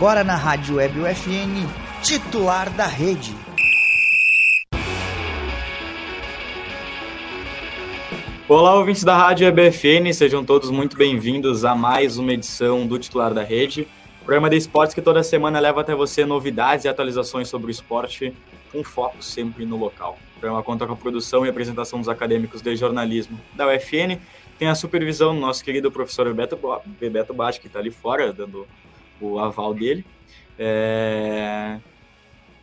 Agora na Rádio Web UFN, titular da rede. Olá, ouvintes da Rádio EBFN, sejam todos muito bem-vindos a mais uma edição do Titular da Rede, programa de esportes que toda semana leva até você novidades e atualizações sobre o esporte, com foco sempre no local. O programa conta com a produção e apresentação dos acadêmicos de jornalismo da UFN, tem a supervisão do nosso querido professor Bebeto, Bebeto Bate, que está ali fora, dando o aval dele. É...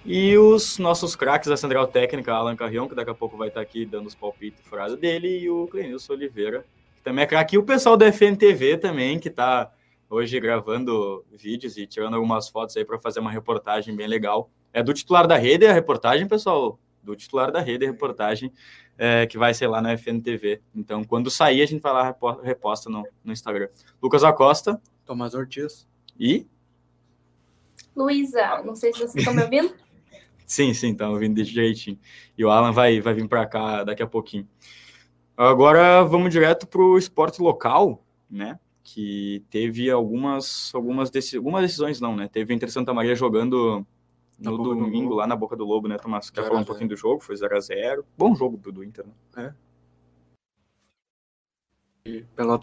E os nossos craques da Central Técnica, Alan Carrion, que daqui a pouco vai estar aqui dando os palpites frases dele, e o Clenilson Oliveira, que também é craque. E o pessoal da FNTV também, que está hoje gravando vídeos e tirando algumas fotos aí para fazer uma reportagem bem legal. É do titular da rede a reportagem, pessoal? Do titular da rede a reportagem, é, que vai ser lá na FNTV. Então, quando sair, a gente vai lá reposta no, no Instagram. Lucas Acosta. Tomás Ortiz. E? Luísa, não sei se vocês estão me ouvindo. Sim, sim, tá ouvindo direitinho. E o Alan vai, vai vir para cá daqui a pouquinho. Agora vamos direto para o esporte local, né? Que teve algumas, algumas, decis algumas decisões, não, né? Teve entre Santa Maria jogando no domingo, lá na Boca do Lobo, né, Tomás? Quer falar um pouquinho do jogo? Foi 0x0. Bom jogo do, do Inter, né? É. Pelota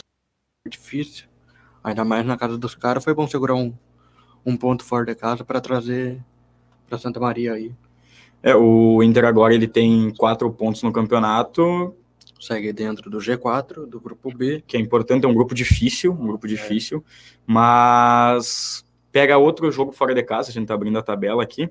difícil. Ainda mais na casa dos caras, foi bom segurar um, um ponto fora de casa para trazer para Santa Maria aí. É, o Inter agora ele tem quatro pontos no campeonato. Segue dentro do G4, do grupo B. Que é importante, é um grupo difícil, um grupo difícil, é. mas pega outro jogo fora de casa, a gente tá abrindo a tabela aqui,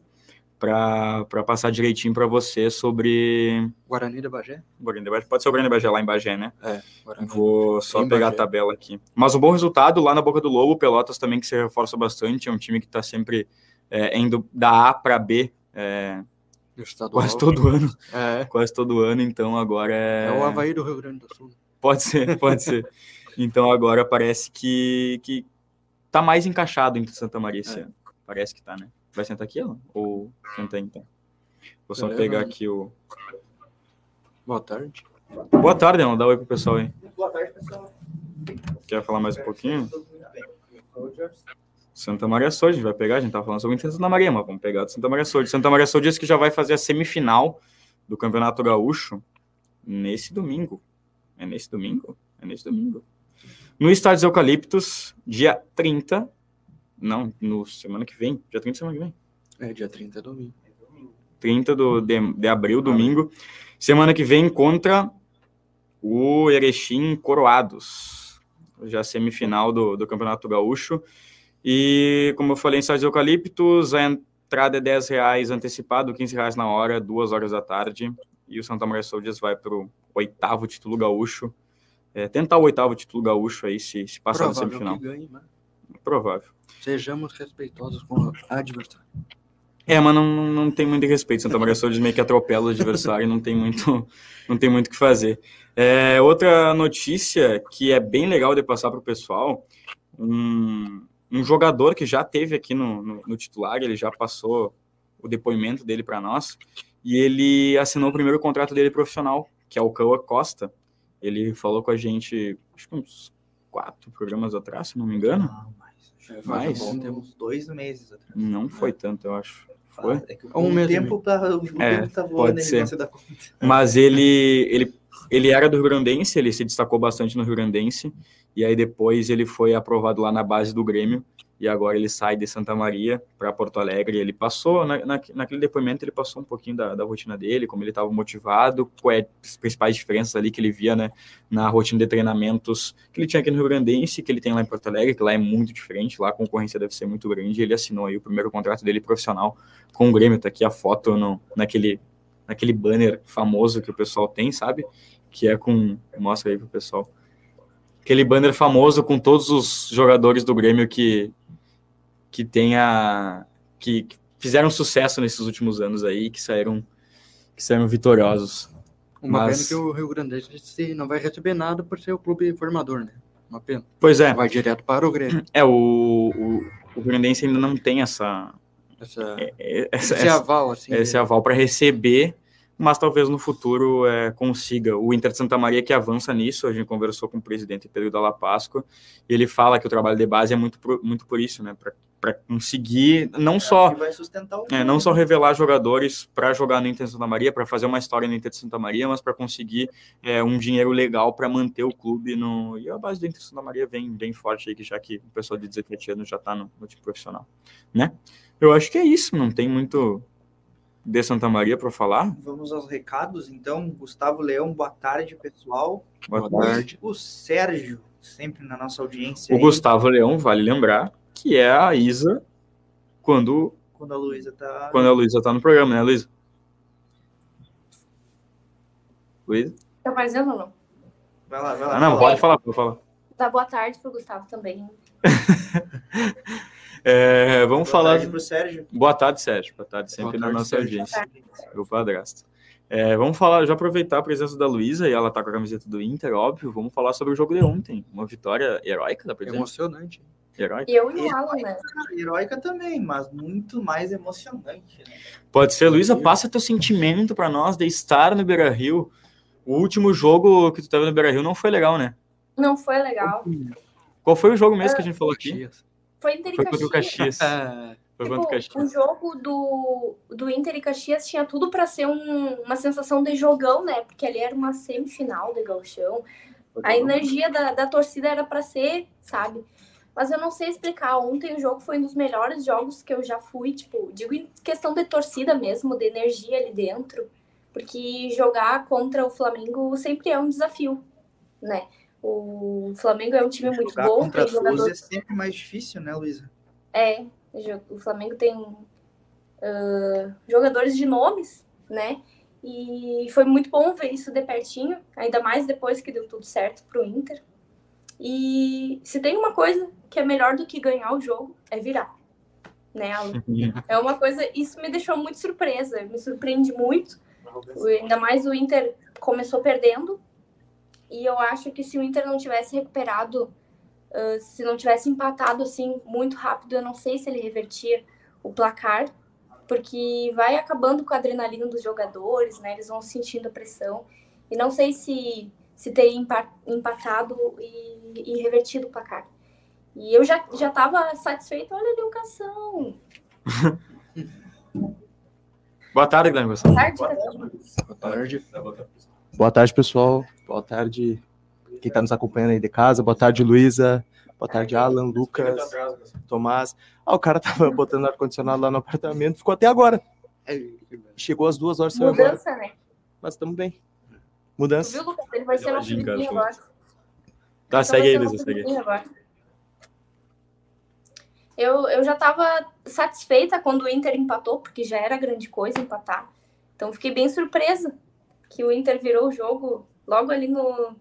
para passar direitinho para você sobre. Guarani da Bagé? Guarani da Bagé. Pode ser o Guarani da Bagé lá em Bagé, né? É. Guarani. Vou só pegar Bagé. a tabela aqui. Mas um bom resultado lá na Boca do Lobo, Pelotas também que se reforça bastante, é um time que está sempre é, indo da A para B é, quase todo ano. É. Quase todo ano, então agora é. É o Havaí do Rio Grande do Sul. Pode ser, pode ser. Então agora parece que, que tá mais encaixado entre Santa Maria esse é. ano. Parece que tá, né? Vai sentar aqui, ó? Ou senta aí, então? Vou só pegar aqui o. Boa tarde. Boa tarde, Alan. Dá um oi pro pessoal aí. Boa tarde, pessoal. Quer falar mais um pouquinho? Santa Maria Sold, a gente vai pegar, a gente tá falando sobre Santa Maria, mas vamos pegar do Santa Maria Sold. Santa Maria Sold disse que já vai fazer a semifinal do Campeonato Gaúcho nesse domingo. É nesse domingo? É nesse domingo. No Estádio Eucaliptos, dia 30. Não, no semana que vem. Dia 30 semana que vem. É, dia 30 é domingo. 30 do, de, de abril, domingo. Semana que vem contra o Erechim Coroados. Já semifinal do, do Campeonato Gaúcho. E, como eu falei, em Sérgio Eucaliptos, a entrada é 10 reais antecipado, 15 reais na hora, duas horas da tarde. E o Santa Maria Soldiers vai para o oitavo título gaúcho. É, tentar o oitavo título gaúcho aí, se, se passar Provável no semifinal. Ganhe, né? Provável. Sejamos respeitosos com o adversário. É, mas não, não tem muito respeito. Santa Maria Soldiers meio que atropela o adversário e não tem muito não tem muito o que fazer. É, outra notícia que é bem legal de passar para o pessoal, um, um jogador que já teve aqui no, no, no titular, ele já passou o depoimento dele para nós, e ele assinou o primeiro contrato dele profissional, que é o Cauã Costa. Ele falou com a gente, acho que uns quatro programas atrás, se não me engano. Não, mais. Bom, temos dois meses atrás. Não foi tanto, eu acho. Foi? É que um o tempo tá, o é, tempo tá voando pode ser. Mas ele, ele, ele era do Rio Grandense, ele se destacou bastante no Rio Grandense, e aí depois ele foi aprovado lá na base do Grêmio e agora ele sai de Santa Maria para Porto Alegre. Ele passou, na, na, naquele depoimento, ele passou um pouquinho da, da rotina dele, como ele estava motivado, quais as principais diferenças ali que ele via né, na rotina de treinamentos que ele tinha aqui no Rio Grandense, que ele tem lá em Porto Alegre, que lá é muito diferente, lá a concorrência deve ser muito grande. Ele assinou aí o primeiro contrato dele profissional com o Grêmio. Tá aqui a foto no, naquele, naquele banner famoso que o pessoal tem, sabe? Que é com. Mostra aí pro pessoal aquele banner famoso com todos os jogadores do Grêmio que que tenha que, que fizeram sucesso nesses últimos anos aí, que saíram que saíram vitoriosos. Uma Mas... pena que o Rio Grande do Sul não vai receber nada por ser o clube formador, né? Uma pena. Pois é. Vai direto para o Grêmio. É, o, o, o Grandense ainda não tem essa... essa, é, é essa esse aval, assim. Esse aval para receber mas talvez no futuro é, consiga. O Inter de Santa Maria que avança nisso, a gente conversou com o presidente Pedro Dalla Páscoa, e ele fala que o trabalho de base é muito por, muito por isso, né, para para conseguir não só sustentar o é, não só revelar jogadores para jogar no Inter de Santa Maria, para fazer uma história no Inter de Santa Maria, mas para conseguir é, um dinheiro legal para manter o clube no. E a base do Inter de Santa Maria vem bem forte aí, que já que o pessoal de 17 anos já está no, no time profissional, né? Eu acho que é isso, não tem muito de Santa Maria para falar. Vamos aos recados, então. Gustavo Leão, boa tarde, pessoal. Boa Boa tarde. tarde. O Sérgio, sempre na nossa audiência. O aí, Gustavo Leão, vale lembrar, que é a Isa quando, Quando a Luísa tá. quando a Luísa tá no programa, né, Luísa? Luísa? Tá aparecendo ou não? Vai lá, vai lá. Ah, não, fala. pode falar, pode falar. Dá boa tarde pro Gustavo também. É, vamos Boa falar. tarde pro Sérgio. Boa tarde, Sérgio. Boa tarde, sempre Boa na tarde, nossa Sérgio. audiência. Meu padrasto. É, vamos falar, já aproveitar a presença da Luísa e ela tá com a camiseta do Inter, óbvio. Vamos falar sobre o jogo de ontem. Uma vitória heróica, pra dizer? Emocionante. Heróica? E eu e o Alan, né? Heróica também, mas muito mais emocionante. Né? Pode ser, Luísa, passa teu sentimento pra nós de estar no Beira Rio. O último jogo que tu teve no Beira Rio não foi legal, né? Não foi legal. Qual foi o jogo mesmo que a gente falou aqui? Caxias. Foi Inter e Foi contra o Caxias. Caxias. É, Foi contra o Tipo, o Caxias. jogo do, do Inter e Caxias tinha tudo pra ser um- uma sensação de jogão, né? Porque ali era uma semifinal de galchão. A energia da, da torcida era pra ser, sabe? Mas eu não sei explicar. Ontem o jogo foi um dos melhores jogos que eu já fui, tipo, digo em questão de torcida mesmo, de energia ali dentro. Porque jogar contra o Flamengo sempre é um desafio, né? O Flamengo é um time muito Jogar bom, contra tem jogadores Souza é sempre mais difícil, né, Luísa? é, o Flamengo tem ah, jogadores de nomes, né? E foi muito bom ver isso de pertinho, ainda mais depois que deu tudo certo pro Inter. E se tem uma coisa que é melhor do que ganhar o jogo, é virar. Né, Alan? É uma coisa, isso me deixou muito surpresa, me surpreende muito. Ainda mais o Inter começou perdendo. E eu acho que se o Inter não tivesse recuperado, ah, se não tivesse empatado assim muito rápido, eu não sei se ele revertia o placar, porque vai acabando com a adrenalina dos jogadores, né? Eles vão sentindo a pressão. E não sei se se teria empa- empatado e, e revertido o placar. E eu já já estava satisfeita. Olha ali o Cação. Boa tarde, Guilherme Gonçalves. Tarde, Cação. boa tarde. Boa tarde, pessoal. Boa tarde, quem está nos acompanhando aí de casa. Boa tarde, Luísa. Boa tarde, Alan, Lucas, Tomás. Ah, o cara tava botando ar-condicionado lá no apartamento, ficou até agora. Chegou às duas horas, saiu agora. Mudança, né? Mas estamos bem. Tu Mudança. viu, Lucas? Ele vai ser nosso agora. Tá, Então segue aí, nosso segue aí. agora. Eu, eu já estava satisfeita quando o Inter empatou, porque já era grande coisa empatar. Então fiquei bem surpresa que o Inter virou o jogo logo ali no,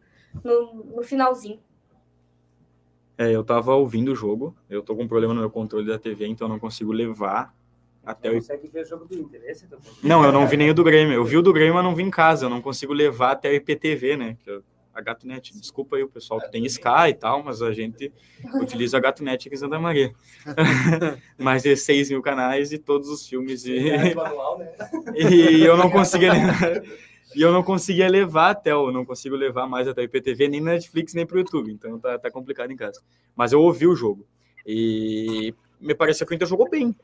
no, no finalzinho. É, eu tava ouvindo o jogo, eu tô com um problema no meu controle da TV, então eu não consigo levar até o. consegue ver o jogo do Inter. Esse é o teu problema. Não, eu não vi nem o do Grêmio. Eu vi o do Grêmio, mas não vi em casa. Eu não consigo levar até o IPTV, né? A GatoNet. Desculpa aí o pessoal que tem Sky e tal, mas a gente utiliza a GatoNet aqui em Santa Maria. Mais de 6 mil canais e todos os filmes. E, É manual, né? e eu não conseguia. E eu não conseguia levar até o, não consigo levar mais até o IPTV, nem na Netflix, nem pro YouTube. Então tá, tá complicado em casa. Mas eu ouvi o jogo. E me pareceu que o Inter jogou bem.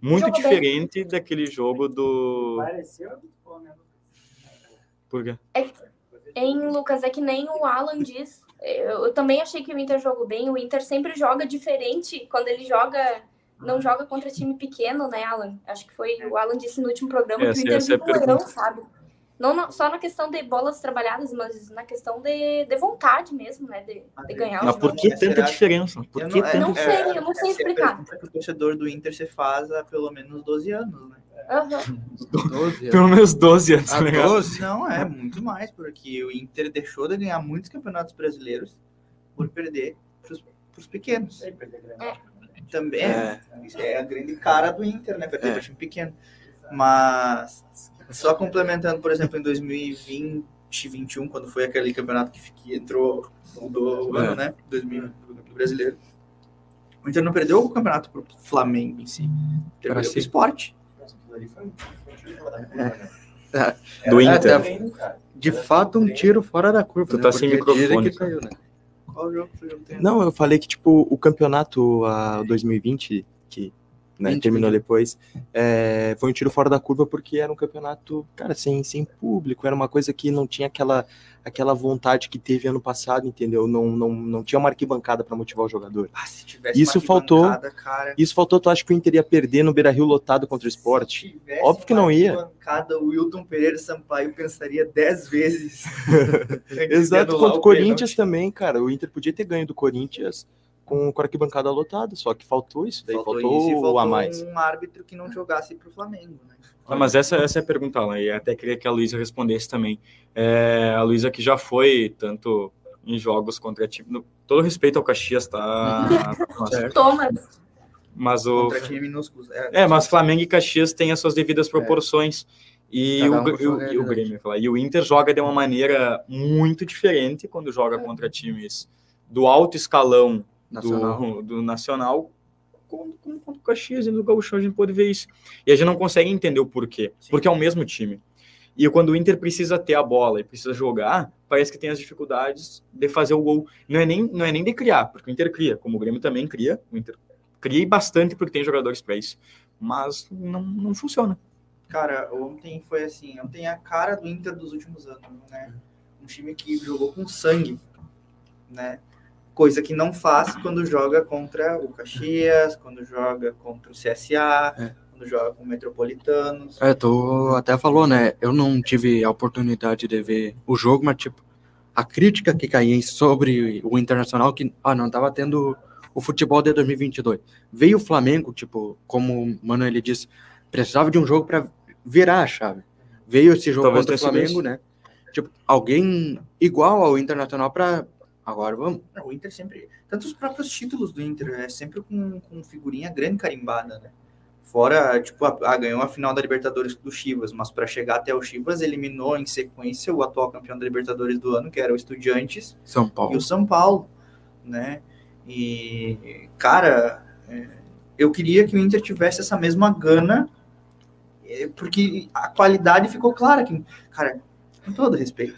Muito bem. diferente daquele jogo do. Pareceu muito bom, né? Por quê? Hein, Lucas, é que nem o Alan diz. Eu, eu também achei que o Inter jogou bem. O Inter sempre joga diferente quando ele joga. Não joga contra time pequeno, né, Alan? Acho que foi o Alan disse no último programa Essa- que o Inter é vive um leão, sabe? Não na- só na questão de bolas trabalhadas, mas na questão de, de vontade mesmo, né? De, de ganhar Mas por que É, tanta diferença? Por Eu que não- é, tanta Não sei, eu não sei é explicar. que o torcedor do Inter se faz há pelo menos 12 anos, né? 12 Pelo menos 12 anos, tá ligado? 12? Não, é muito mais, porque o Inter deixou de ganhar muitos campeonatos brasileiros por perder para os pequenos. Grande. Também É. isso é a grande cara do Inter, né? Perder É. para time pequeno. Mas só complementando, por exemplo, em 2020, 2021, quando foi aquele campeonato que, que entrou, mudou o É. ano, né? 2000 do brasileiro. O Inter não perdeu o campeonato pro Flamengo em si. Perdeu Pra pro si. esporte. Nossa, aquilo ali foi- foi um tiro fora da curva, É. né? Do Inter. De fato, um tiro fora da curva. Tu né? tá sem microfone, que saiu, né? Qual jogo foi o? Não, eu falei que, tipo, o campeonato a 2020 que né, 20, terminou 20. depois, é, foi um tiro fora da curva porque era um campeonato, cara, sem, sem público, era uma coisa que não tinha aquela, aquela vontade que teve ano passado, entendeu? Não, não, não tinha uma arquibancada para motivar o jogador. Ah, se tivesse Isso uma faltou. Cara, Isso faltou, tu acha que o Inter ia perder no Beira-Rio lotado contra o tivesse Óbvio que não ia. o Wilton Pereira Sampaio pensaria dez vezes. antes de Exato, contra o o Corinthians pênalti. também, cara. O Inter podia ter ganho do Corinthians com, a arquibancada lotada, só que faltou isso daí, faltou, isso e o faltou a mais. um árbitro que não jogasse pro Flamengo, né? Ah, mas essa, essa é a pergunta, Alan, e até queria que a Luísa respondesse também. É, a Luísa que já foi tanto em jogos contra time. no- todo respeito ao Caxias, tá? Mas, Thomas, mas o. Contra time minúsculos. É, É, mas Flamengo e Caxias têm as suas devidas proporções. E, o, um com e, sua o, e o. Grêmio, falar, e o Inter joga de uma maneira muito diferente quando joga contra times do alto escalão Nacional. do, do Nacional como, como contra o Caxias e no Gauchão a gente pode ver isso. E a gente não consegue entender o porquê, porque é o mesmo time. E quando o Inter precisa ter a bola e precisa jogar, parece que tem as dificuldades de fazer o gol. Não é nem, não é nem de criar, porque o Inter cria, como o Grêmio também cria, o Inter cria bastante porque tem jogadores para isso. Mas não, não funciona. Cara, ontem foi assim, ontem é a cara do Inter dos últimos anos, né? Um time que jogou com sangue, né? Coisa que não faz quando joga contra o Caxias, quando joga contra o CSA, É. quando joga com o Metropolitanos. É, tu até falou, né? Eu não tive a oportunidade de ver o jogo, mas, tipo, a crítica que caía sobre o Internacional, que, ah, não tava tendo o futebol de 2022. Veio o Flamengo, tipo, como o Mano ele disse, precisava de um jogo para virar a chave. Veio esse jogo Talvez contra o Flamengo, né? Tipo, alguém igual ao Internacional para agora vamos. O Inter sempre. Tanto os próprios títulos do Inter, é sempre com, com figurinha grande carimbada, né? Fora, tipo, a, a- ganhou a final da Libertadores do Chivas, mas para chegar até o Chivas, eliminou em sequência o atual campeão da Libertadores do ano, que era o Estudiantes, São e Paulo. o São Paulo, né? E, cara, é, eu queria que o Inter tivesse essa mesma gana, é, porque a qualidade ficou clara. Que, cara, com todo respeito,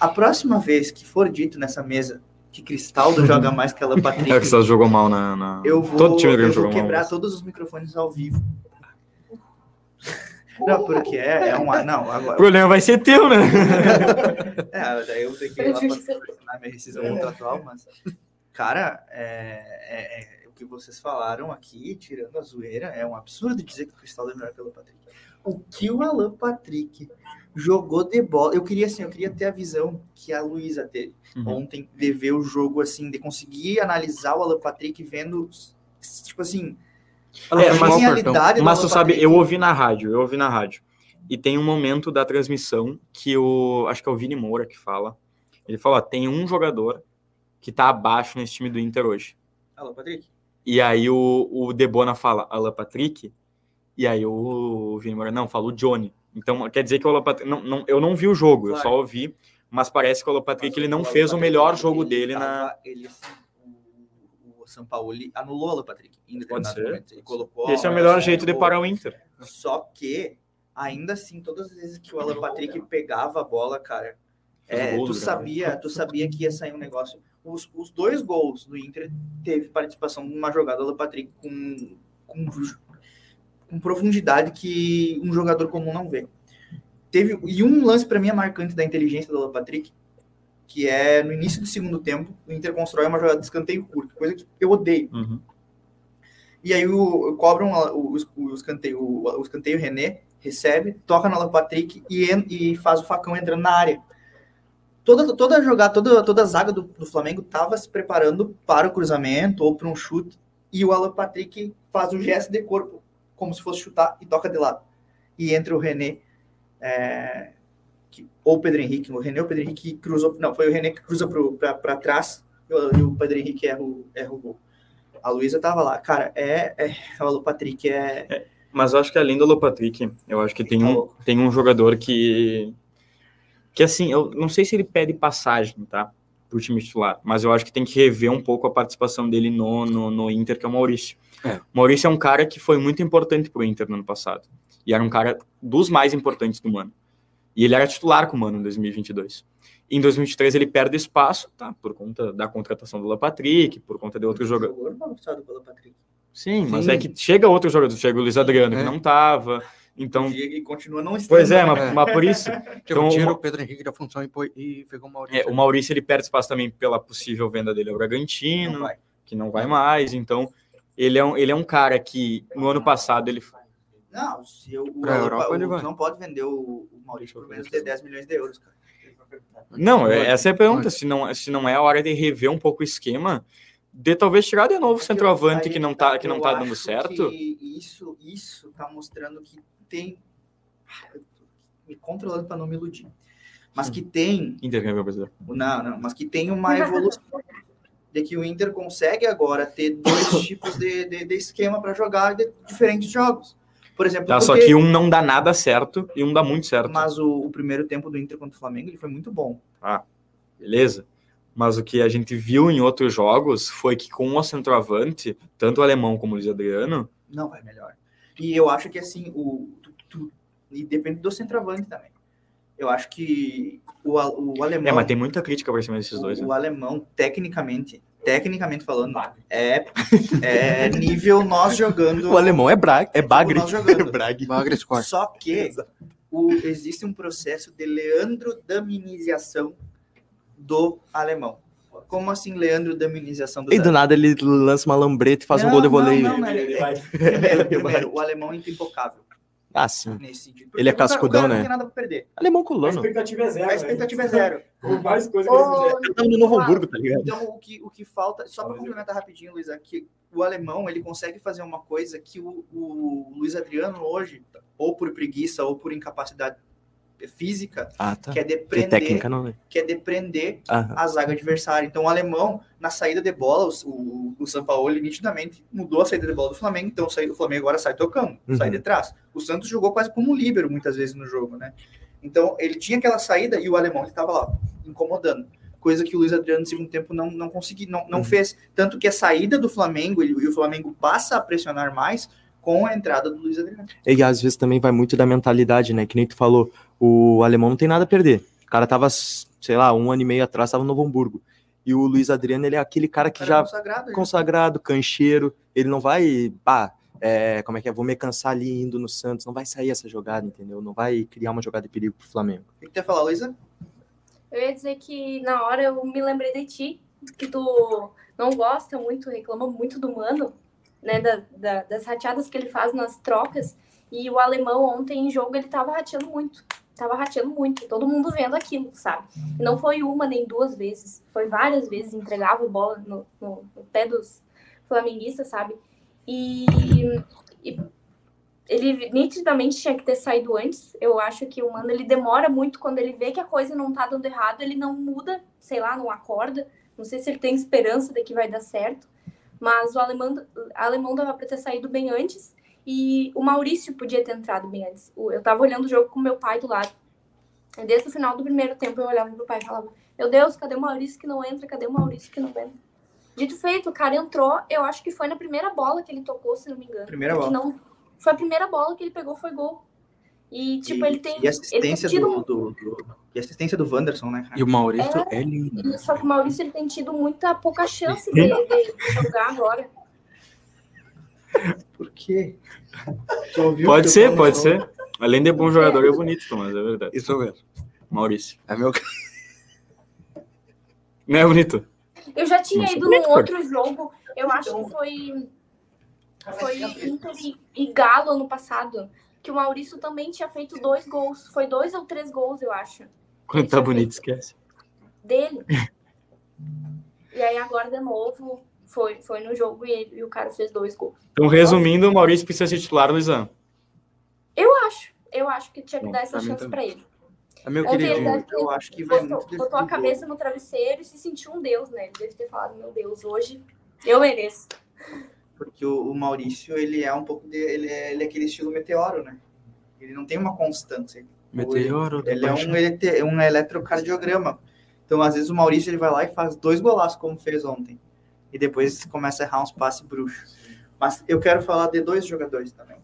a próxima vez que for dito nessa mesa que Cristaldo joga mais que ela Patrick, É que você jogou mal na. na- eu vou, Todo time eu vou jogou mal. quebrar todos os microfones ao vivo. Não, porque é, é um. Não, O agora. problema vai ser teu, né? É, daí eu tenho que ir lá pra solucionar minha rescisão contratual, mas. Cara, é, é- é- o que vocês falaram aqui, tirando a zoeira, é um absurdo dizer que o Cristaldo é melhor que o Alan Patrick. O que o Alan Patrick jogou de bola. Eu queria, assim, eu queria ter a visão que a Luísa teve Uhum. ontem, de ver o jogo, assim, de conseguir analisar o Alan Patrick vendo, tipo assim, É, fez mas- genialidade Mas tu sabe, Patrick. eu ouvi na rádio, eu ouvi na rádio. E tem um momento da transmissão que o. Acho que é o Vini Moura que fala. Ele fala: ó, tem um jogador que tá abaixo nesse time do Inter hoje. Alan Patrick? E aí o, o Debona fala Alan Patrick. E aí o Vini Moura, não, fala o Johnny. Então quer dizer que o Patrick. Não, não, eu não vi o jogo, eu Claro. só ouvi. Mas parece que o Patrick ele não fez o melhor ele jogo dele na. tava- ele, assim, o, o São Paulo ele anulou o Alan Patrick em determinado ser. momento. Ele colocou. Esse é o melhor jeito de parar o Inter. Só que, ainda assim, todas as vezes que o Alan Patrick pegava a bola, cara, é, gol tu Grêmio. sabia, tu sabia que ia sair um negócio. Os, os dois gols do Inter teve participação numa jogada do Alan Patrick com, com, com profundidade que um jogador comum não vê. Teve, e um lance para mim é marcante da inteligência do Patrick, que é no início do segundo tempo, o Inter constrói uma jogada de escanteio curto, coisa que eu odeio. Uhum. E aí o, cobram o, o, o escanteio, o, o escanteio René recebe, toca Alan Patrick e, en- e faz o facão entrando na área. Toda, toda a jogada, toda, toda a zaga do, do Flamengo estava se preparando para o cruzamento ou para um chute, e o Alan Patrick faz um gesto de corpo, como se fosse chutar, e toca de lado. E entra o René, é, que- ou o Pedro Henrique, o René ou o Pedro Henrique que cruzou, não, foi o René que cruza para trás, e o, e o Pedro Henrique erra o, erra o gol. A Luísa tava lá. Cara, é. é o Patrick é. Mas eu acho que além do Lopatrick, eu acho que tem Tá um, tem um jogador que. Que assim, eu não sei se ele pede passagem, tá? Pro time titular, mas eu acho que tem que rever um pouco a participação dele no, no, no Inter, que é o Maurício. É. O Maurício é um cara que foi muito importante pro Inter no ano passado. E era um cara dos mais importantes do Mano. E ele era titular com o Mano em 2022. Em 2023 ele perde espaço, tá? Por conta da contratação do Lopatrick, por conta de outros jogadores. Patrick. Sim, mas Sim. é que chega outro jogador, chega o Luiz Adriano, que É. não tava. Então, E, continua não estando. pois é, né? mas, mas por isso, Então, tira o Pedro Henrique da função e, e pegou o Maurício. é, o Maurício ele perde espaço também pela possível venda dele ao Bragantino, Não que não vai mais. Então, ele é um, ele é um cara que no ano passado ele Não, se eu, o, Europa o- ele vai. não pode vender o, o Maurício por menos de 10 milhões de euros, cara. Não, é- essa é a pergunta. Se não, se não é a hora de rever um pouco o esquema, de talvez tirar de novo o centroavante que não tá, que não tá dando certo. que Isso, isso tá mostrando que tem. Me controlando para não me iludir. Mas que tem. Intercâmbio brasileiro. Não, não, mas que tem uma evolução. de que o Inter consegue agora ter dois tipos de, de, de esquema para jogar de diferentes jogos. Por exemplo, Tá, só porque- que um não dá nada certo e um dá muito certo. mas o, o primeiro tempo do Inter contra o Flamengo ele foi muito bom. Beleza? Mas o que a gente viu em outros jogos foi que com o centroavante, tanto o alemão como o Luiz Adriano, Não vai melhor. E eu acho que assim, o, e depende do centroavante também. Eu acho que o, o alemão. é, mas tem muita crítica pra cima desses dois. o, né? o alemão, tecnicamente, tecnicamente falando, é, é nível nós jogando. O alemão é, Bra é Bagre. nós jogando. Braga. Bagre Score. Só que o- existe um processo de Leandro Daminização do alemão. Como assim, Leandro Daminização do E do nada ele lança uma lambreta e faz um gol de voleio. Não, não, não, ele- primeiro, primeiro, o alemão é intocável Ah, sim. nesse sentido. Ele é cascudão, né? Não tem nada pra perder. Alemão A colano. expectativa é zero. A expectativa é zero. Por mais coisa que eles no Novo Hamburgo, tá ligado? Então, o que, o que falta, só para complementar rapidinho, Luiz, que o alemão ele consegue fazer uma coisa que o, o Luiz Adriano hoje, ou por preguiça ou por incapacidade física, Ah, tá. quer De deprender, técnica não, né? deprender Aham. a zaga adversária. Então, o alemão, na saída de bola, o, o, São Paulo nitidamente mudou a saída de bola do Flamengo, então o Flamengo agora sai tocando, Uhum. sai de trás. O Santos jogou quase como um líbero muitas vezes no jogo, né? Então, ele tinha aquela saída e o alemão estava lá, incomodando. Coisa que o Luiz Adriano no segundo tempo não, não conseguiu, não, não Uhum. fez. Tanto que a saída do Flamengo e o Flamengo passa a pressionar mais com a entrada do Luiz Adriano. E às vezes também vai muito da mentalidade, né? Que nem tu falou, o alemão não tem nada a perder. O cara tava, sei lá, um ano e meio atrás, tava no Novo Hamburgo. E o Luiz Adriano, ele é aquele cara que Cara já consagrado, né? consagrado, cancheiro, ele não vai, pá, é, como é que é, vou me cansar ali indo no Santos, não vai sair essa jogada, entendeu? Não vai criar uma jogada de perigo pro Flamengo. O que tu ia falar, Luísa? Eu ia dizer que na hora eu me lembrei de ti, que tu não gosta muito, reclama muito do Mano, né? da- da- das rateadas que ele faz nas trocas. E o alemão ontem em jogo ele tava rateando muito. Tava rateando muito. Todo mundo vendo aquilo, sabe? E não foi uma nem duas vezes. Foi várias vezes. Entregava bola no, no- no pé dos flamenguistas, sabe? E, e ele nitidamente tinha que ter saído antes. Eu acho que o Mano ele demora muito quando ele vê que a coisa não tá dando errado, ele não muda, sei lá, não acorda. Não sei se ele tem esperança de que vai dar certo. Mas o alemão, o alemão dava para ter saído bem antes e o Maurício podia ter entrado bem antes. Eu tava olhando o jogo com meu pai do lado. E Desde o final do primeiro tempo eu olhava pro pai e falava: Meu Deus, cadê o Maurício que não entra? Cadê o Maurício que não entra? Dito feito, o cara entrou. Eu acho que foi na primeira bola que ele tocou, se não me engano. Primeira bola. Não, foi a primeira bola que ele pegou, foi gol. E, tipo, e, ele tem. e assistência ele tem do, tido, do, do- e assistência do Wanderson, né? cara? E o Maurício é, lindo. Só que o Maurício ele tem tido muita pouca chance de, de jogar agora. Por quê? Pode ser, pode ser. Além de bom jogador, é bonito, Thomas, é verdade. Isso mesmo. Maurício. É meu Não é bonito? Eu já tinha Nossa, ido num outro jogo, eu acho que foi, foi Inter e, e Galo ano passado, que o Maurício também tinha feito dois gols. Foi dois ou três gols, eu acho, Quando tá bonito, esquece. dele. E aí agora de novo foi, foi no jogo e, ele- e o cara fez dois gols. Então, resumindo, o Maurício precisa ser titular, Luizão. Eu acho, eu acho que tinha que Bom, dar essa chance também. pra ele. É meu ele ter Eu acho que vai botou, muito botou a cabeça no travesseiro e se sentiu um deus, né? Ele deve ter falado, meu Deus, hoje eu mereço. Porque o, o Maurício, ele é um pouco de, ele é, ele é aquele estilo meteoro, né? Ele não tem uma constância. Meteoro do Ele é um, elete- um eletrocardiograma. Então, às vezes, o Maurício ele vai lá e faz dois golaços, como fez ontem. E depois começa a errar uns passes bruxos. Mas eu quero falar de dois jogadores também.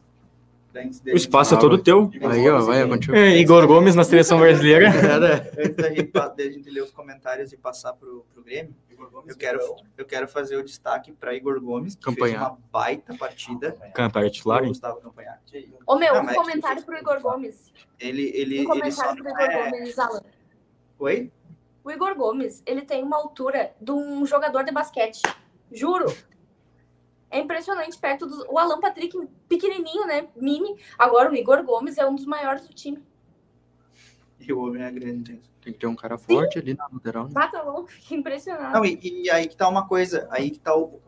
Antes O espaço é todo teu. Aí, ó, vai, é. É, Igor Gomes na seleção brasileira. Antes da gente, pa- da gente ler os comentários e passar pro, pro Grêmio, eu quero, eu quero fazer o destaque para Igor Gomes, que fez Campanhar. uma baita partida. Cantar titular, O hein? Gustavo Campanhar. Ô, meu, Não, um mas- comentário pro Igor Gomes. Ele, ele, Um ele só comentário pro Igor é... Gomes, Alan. Oi? O Igor Gomes, ele tem uma altura de um jogador de basquete. Juro. É impressionante perto do. O Alan Patrick, pequenininho, né? Mini. Agora o Igor Gomes é um dos maiores do time. E o homem é grande. Tem que ter um cara forte ali na lateral. Né? Bata louco, fiquei impressionado. Não, e, e aí que tá uma coisa, aí que tá o,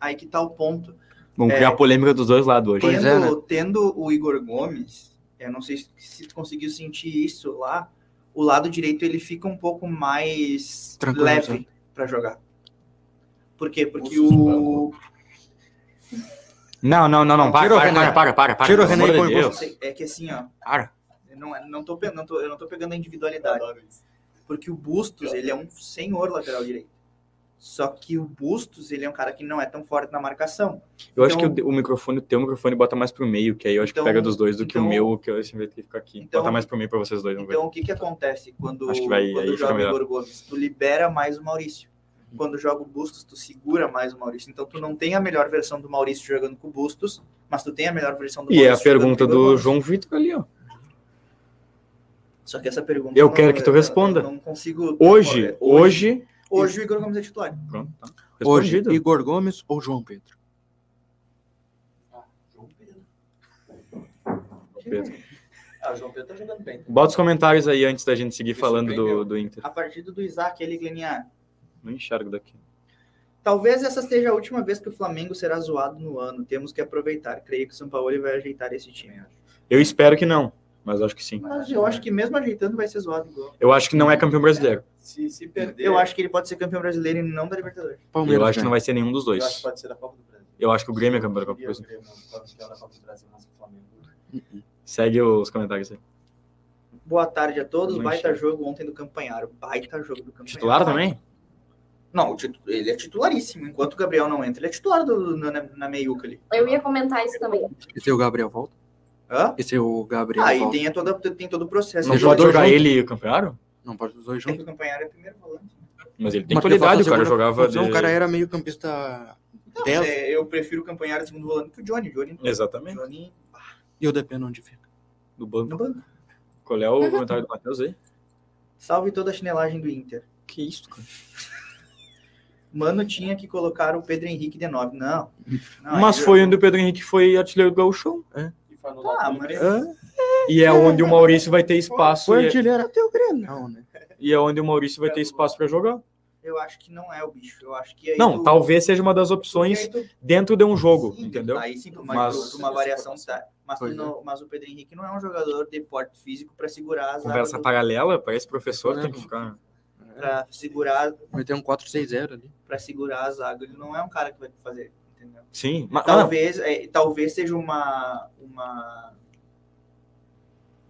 aí que tá o ponto. Vamos É. criar polêmica dos dois lados hoje. Pois Tendo, é, né? tendo o Igor Gomes, eu não sei se, se tu conseguiu sentir isso lá, o lado direito ele fica um pouco mais Tranquilo, leve para jogar. Por quê? Porque o. Não, não, não, não. Para, Tira para, René. para, para, para, para. Tira o e põe o. É que assim, ó. Para. Eu não, eu não, tô, não tô, eu não tô pegando a individualidade. Porque o Bustos, ele é um senhor lateral direito. Só que o Bustos, ele é um cara que não é tão forte na marcação. Eu acho Então- que o, o microfone, o teu microfone bota mais pro meio, que aí eu acho Então- que pega dos dois do que o então- meu, que eu vai ter que ficar aqui. Então- Bota mais pro meio pra vocês dois. Então, o que que acontece quando, Acho que vai- quando joga o. Igor Gomes? Tu libera mais o Maurício. Quando joga o Bustos, tu segura mais o Maurício. Então, tu não tem a melhor versão do Maurício jogando com o Bustos, mas tu tem a melhor versão do E é a Maurício jogando pergunta com o Igor do Gomes. João Vitor ali, ó. Só que essa pergunta... Eu não- quero que tu responda. Eu não consigo... Hoje, hoje, hoje... hoje o Igor Gomes é titular. Pronto, tá. Hoje, Respondido. Igor Gomes ou João Pedro? Pedro. Ah, o João Pedro tá jogando bem. Bota os comentários aí antes da gente seguir Me falando do, do Inter. A partida do Isaac, ele Gleniar. Não enxergo daqui. Talvez essa seja a última vez que o Flamengo será zoado no ano. Temos que aproveitar. Creio que o São Paulo vai ajeitar esse time. Eu espero que não, mas acho que sim. Mas eu acho que mesmo ajeitando vai ser zoado igual. Eu acho que não é campeão brasileiro. Se, se perder, Eu acho que ele pode ser campeão brasileiro e não da Libertadores. Palmeiras. Eu acho que não vai ser nenhum dos eu acho que dois. pode ser da Copa do Brasil. Eu acho que o Grêmio é campeão da Copa do Brasil. Flamengo. Segue os comentários aí. Boa tarde a todos. Não Baita jogo ontem do Campanharo. Baita jogo do Campanharo. Titular também? Não, ele é titularíssimo. Enquanto o Gabriel não entra, ele é titular do, na, na meiuca ali. Eu ia comentar isso também. E se o Gabriel volta? Hã? E se o Gabriel Aí volta? tem, a toda, tem todo o processo. Não Ele pode jogador jogar junto. ele e o campeonato? Não pode os dois É que juntos. o Campanharo é primeiro volante. Mas ele tem qualidade, o cara jogava função, de... O cara era meio campista Não, 10 é, eu prefiro o Campanharo segundo volante que o Johnny. Johnny, Exatamente. Johnny e o DP onde fica. Do banco. no banco. Qual é o comentário do Matheus aí? Salve toda a chinelagem do Inter. Que isso, cara? Mano, tinha que colocar o Pedro Henrique de 9. Não. Não, Mas aí foi eu- onde o Pedro Henrique foi artilheiro do Gauchão. E foi no lado mas- E é onde o Maurício vai ter espaço. E é, artilheiro até o Grenal, né? e é onde o Maurício vai ter espaço pra jogar. Eu acho que não é o bicho. Eu acho que aí Não, tu- talvez seja uma das opções tu- dentro de um jogo, Sim, entendeu? Aí sim, mas, Mas- tu- uma variação tá. Mas, é. não- mas o Pedro Henrique não é um jogador de porte físico para segurar as Conversa águas do- paralela, parece professor, É, tem que ficar. pra segurar Vai ter um 4-6-0 ali. para segurar as águas. Ele não é um cara que vai fazer, entendeu? Sim, mas ah, Talvez, é, talvez seja uma uma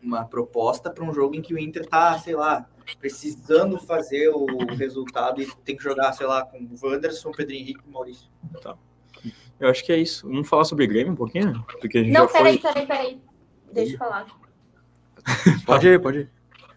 uma proposta para um jogo em que o Inter tá, sei lá, precisando fazer o resultado e tem que jogar, sei lá, com o Wanderson, Pedro Henrique e Maurício. eu acho que é isso. Vamos falar sobre Grêmio um pouquinho? Porque a gente Não, já foi. peraí, peraí, peraí. Deixa eu falar. Pode ir, pode ir.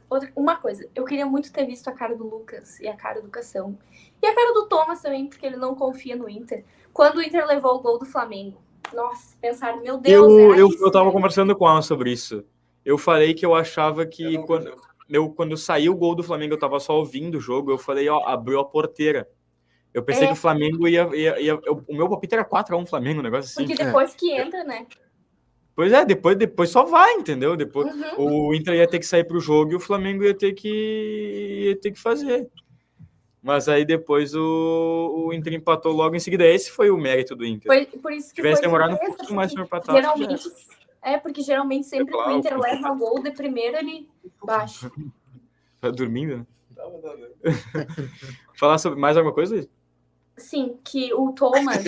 Outra, uma coisa, eu queria muito ter visto a cara do Lucas e a cara do Cação. E a cara do Thomas também, porque ele não confia no Inter. Quando o Inter levou o gol do Flamengo. Nossa, pensaram, meu Deus, Eu, eu, isso, eu tava né? conversando com ela sobre isso. Eu falei que eu achava que Eu quando, eu, quando saiu o gol do Flamengo, eu tava só ouvindo o jogo, eu falei, ó, abriu a porteira. Eu pensei É. que o Flamengo ia. ia, ia- eu- o meu palpite era 4x1 Flamengo, um negócio assim. Porque depois que entra, né? Pois é, depois, depois só vai, entendeu? Depois Uhum. o Inter ia ter que sair pro jogo e o Flamengo ia ter que, ia ter que fazer. Mas aí depois o, o Inter empatou logo em seguida. Esse foi o mérito do Inter. Foi por isso Se que tivesse foi demorado um pouquinho mais porque pra empatar. Geralmente, é porque geralmente sempre que o Claro. Inter leva o gol de primeiro, ele baixa. Tá dormindo, né? Falar sobre mais alguma coisa? Luiz? Sim, que o Thomas,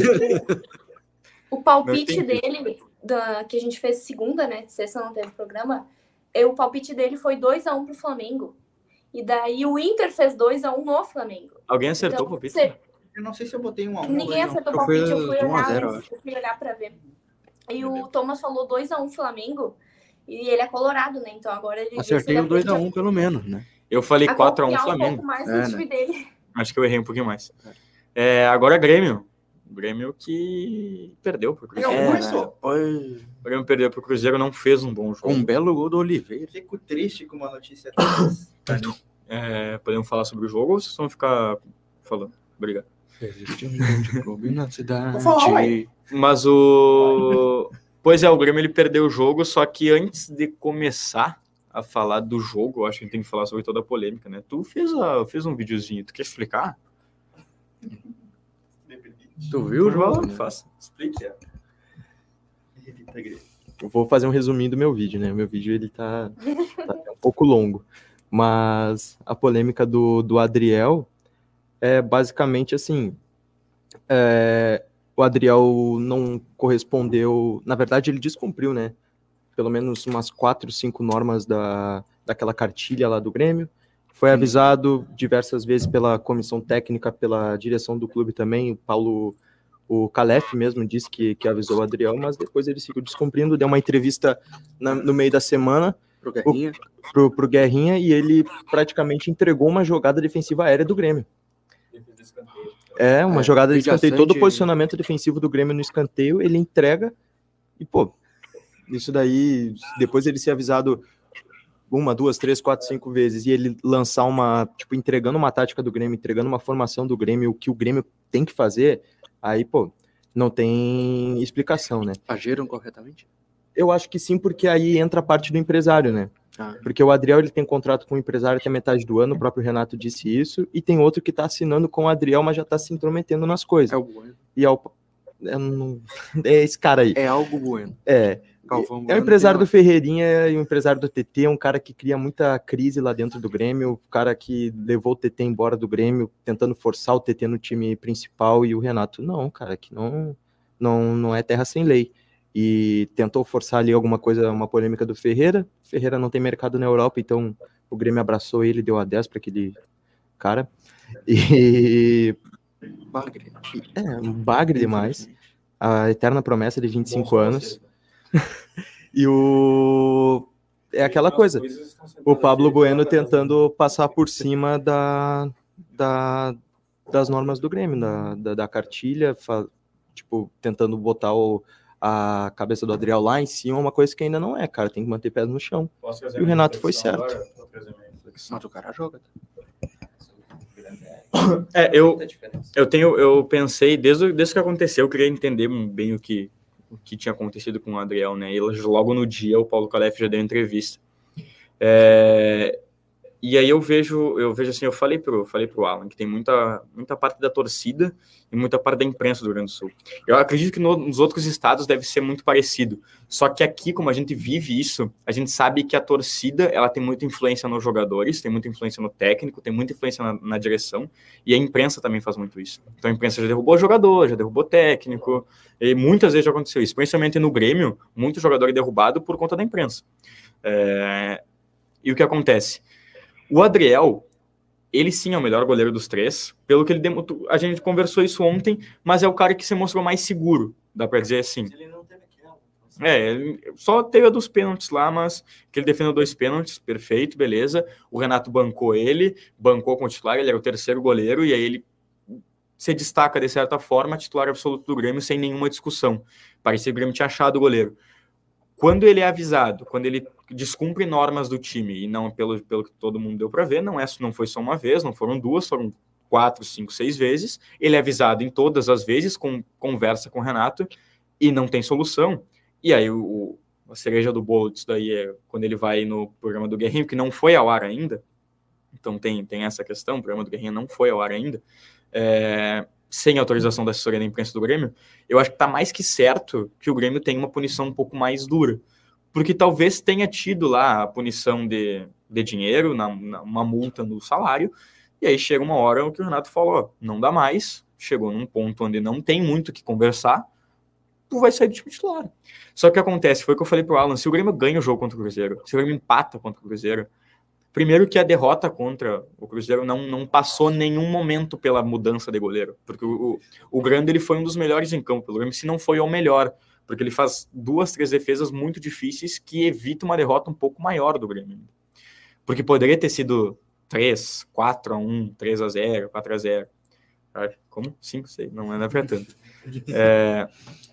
o, o palpite dele, da, que a gente fez segunda, né? Sexta não teve programa, é, o palpite dele foi 2x1 pro Flamengo. E daí o Inter fez 2x1 no Flamengo. Alguém acertou o Então, palpite? você- Eu não sei se eu botei um a um. ninguém um. acertou o Eu fui palpite, eu fui 1 a olhar, 0, eu eu fui olhar pra ver. E o Thomas falou 2x1 Flamengo. E ele é colorado, né? Então agora ele. Acertei o 2x1 pelo menos, né? Eu falei a 4x1 confiar um Flamengo. pouco mais É, no né? time dele. Acho que eu errei um pouquinho mais. É, agora Grêmio. Grêmio que perdeu pro Cruzeiro. É, O né? Foi Grêmio perdeu pro Cruzeiro, não fez um bom jogo. com um belo gol do Oliveira. Fico triste com uma notícia dessas. É, podemos falar sobre o jogo ou vocês vão ficar falando? Obrigado. Existe um grande clube na cidade. Vou falar. Mas o. Pois é, o Grêmio ele perdeu o jogo, só que antes de começar a falar do jogo, eu acho que a gente tem que falar sobre toda a polêmica, né? Tu fez, a... fez um videozinho, tu quer explicar? Tu viu o jogo? né? Faça. Explique. é. Eu vou fazer um resuminho do meu vídeo, né? O meu vídeo ele tá, tá um pouco longo. Mas a polêmica do, do Adriel é basicamente assim: é, o Adriel não correspondeu. Na verdade, ele descumpriu, né? Pelo menos umas quatro, cinco normas da, daquela cartilha lá do Grêmio. Foi avisado diversas vezes pela comissão técnica, pela direção do clube também. O Paulo, o Calef mesmo disse que, que avisou o Adriel, mas depois ele seguiu descumprindo. Deu uma entrevista na- no meio da semana Pro Guerrinha. pro, pro Guerrinha e ele praticamente entregou uma jogada defensiva aérea do Grêmio. É, uma É, jogada de escanteio. Todo o posicionamento defensivo do Grêmio no escanteio, ele entrega e, pô, isso daí, depois ele ser avisado uma, duas, três, quatro, cinco vezes e ele lançar uma, tipo, entregando uma tática do Grêmio, entregando uma formação do Grêmio, o que o Grêmio tem que fazer, aí, pô, não tem explicação, né? Agiram corretamente? Eu acho que sim, porque aí entra a parte do empresário, né? Ah, Porque o Adriel ele tem contrato com o empresário até metade do ano, o próprio Renato disse isso, e tem outro que tá assinando com o Adriel, mas já tá se intrometendo nas coisas. é o bueno. E é, o, é, não- é esse cara aí. É algo bueno. É, Galvão é o Bueno empresário do Ferreirinha e o empresário do TT, um cara que cria muita crise lá dentro do Grêmio, o cara que levou o TT embora do Grêmio, tentando forçar o TT no time principal, e o Renato, não, cara, que não, não, não é terra sem lei. E tentou forçar ali alguma coisa, uma polêmica do Ferreira. Ferreira não tem mercado na Europa, então o Grêmio abraçou ele, deu a 10 para aquele cara. E Bagre. é um bagre demais. A eterna promessa de 25 anos. E o. É aquela coisa. O Pablo Bueno tentando passar por cima da, da- das normas do Grêmio, da, da, da cartilha, fa- tipo, tentando botar o- a cabeça do Adriel lá em cima, uma coisa que ainda não é, cara. Tem que manter pés no chão. E o Renato foi certo. Mas o cara joga. É, eu, eu tenho, eu pensei, desde, o- desde que aconteceu, eu queria entender bem o que, o que tinha acontecido com o Adriel, né? E logo no dia o Paulo Calef já deu entrevista. É, e aí eu vejo, eu vejo assim, eu falei pro, falei pro Alan que tem muita, muita parte da torcida e muita parte da imprensa do Rio Grande do Sul. Eu acredito que no- nos outros estados deve ser muito parecido. Só que aqui, como a gente vive isso, a gente sabe que a torcida ela tem muita influência nos jogadores, tem muita influência no técnico, tem muita influência na, na direção, e a imprensa também faz muito isso. Então a imprensa já derrubou jogador, já derrubou técnico, e muitas vezes já aconteceu isso. Principalmente no Grêmio, muito jogador é derrubado por conta da imprensa. É, E o que acontece? O Adriel, ele sim é o melhor goleiro dos três, pelo que ele demo- a gente conversou isso ontem, mas é o cara que se mostrou mais seguro, dá pra dizer assim. É, ele só teve a dos pênaltis lá, mas que ele defendeu dois pênaltis, perfeito, beleza. O Renato bancou ele, bancou com o titular, ele era o terceiro goleiro, e aí ele se destaca de certa forma, titular absoluto do Grêmio, sem nenhuma discussão. Parecia que o Grêmio tinha achado o goleiro. Quando ele é avisado, quando ele descumpre normas do time, e não pelo, pelo que todo mundo deu para ver, não, é, não foi só uma vez, não foram duas, foram quatro, cinco, seis vezes. Ele é avisado em todas as vezes, com conversa com o Renato, e não tem solução. E aí o, a cereja do bolo disso daí é quando ele vai no programa do Guerrinho, que não foi ao ar ainda. Então tem, tem essa questão, o programa do Guerrinho não foi ao ar ainda. é, sem autorização da assessoria da imprensa do Grêmio, eu acho que está mais que certo que o Grêmio tem uma punição um pouco mais dura. Porque talvez tenha tido lá a punição de, de dinheiro, na, na- uma multa no salário, e aí chega uma hora que o Renato falou, não dá mais, chegou num ponto onde não tem muito o que conversar, tu vai sair do time titular. Só que o que acontece, foi o que eu falei pro Alan, se o Grêmio ganha o jogo contra o Cruzeiro, se o Grêmio empata contra o Cruzeiro, primeiro que a derrota contra o Cruzeiro não, não passou nenhum momento pela mudança de goleiro, porque o, o, o Grande ele foi um dos melhores em campo pelo Grêmio, se não foi o melhor, porque ele faz duas, três defesas muito difíceis que evitam uma derrota um pouco maior do Grêmio. Porque poderia ter sido 3, 4 a 1, 3 a 0, 4 a 0. Ah, Como? 5, 6, não é pra tanto. É,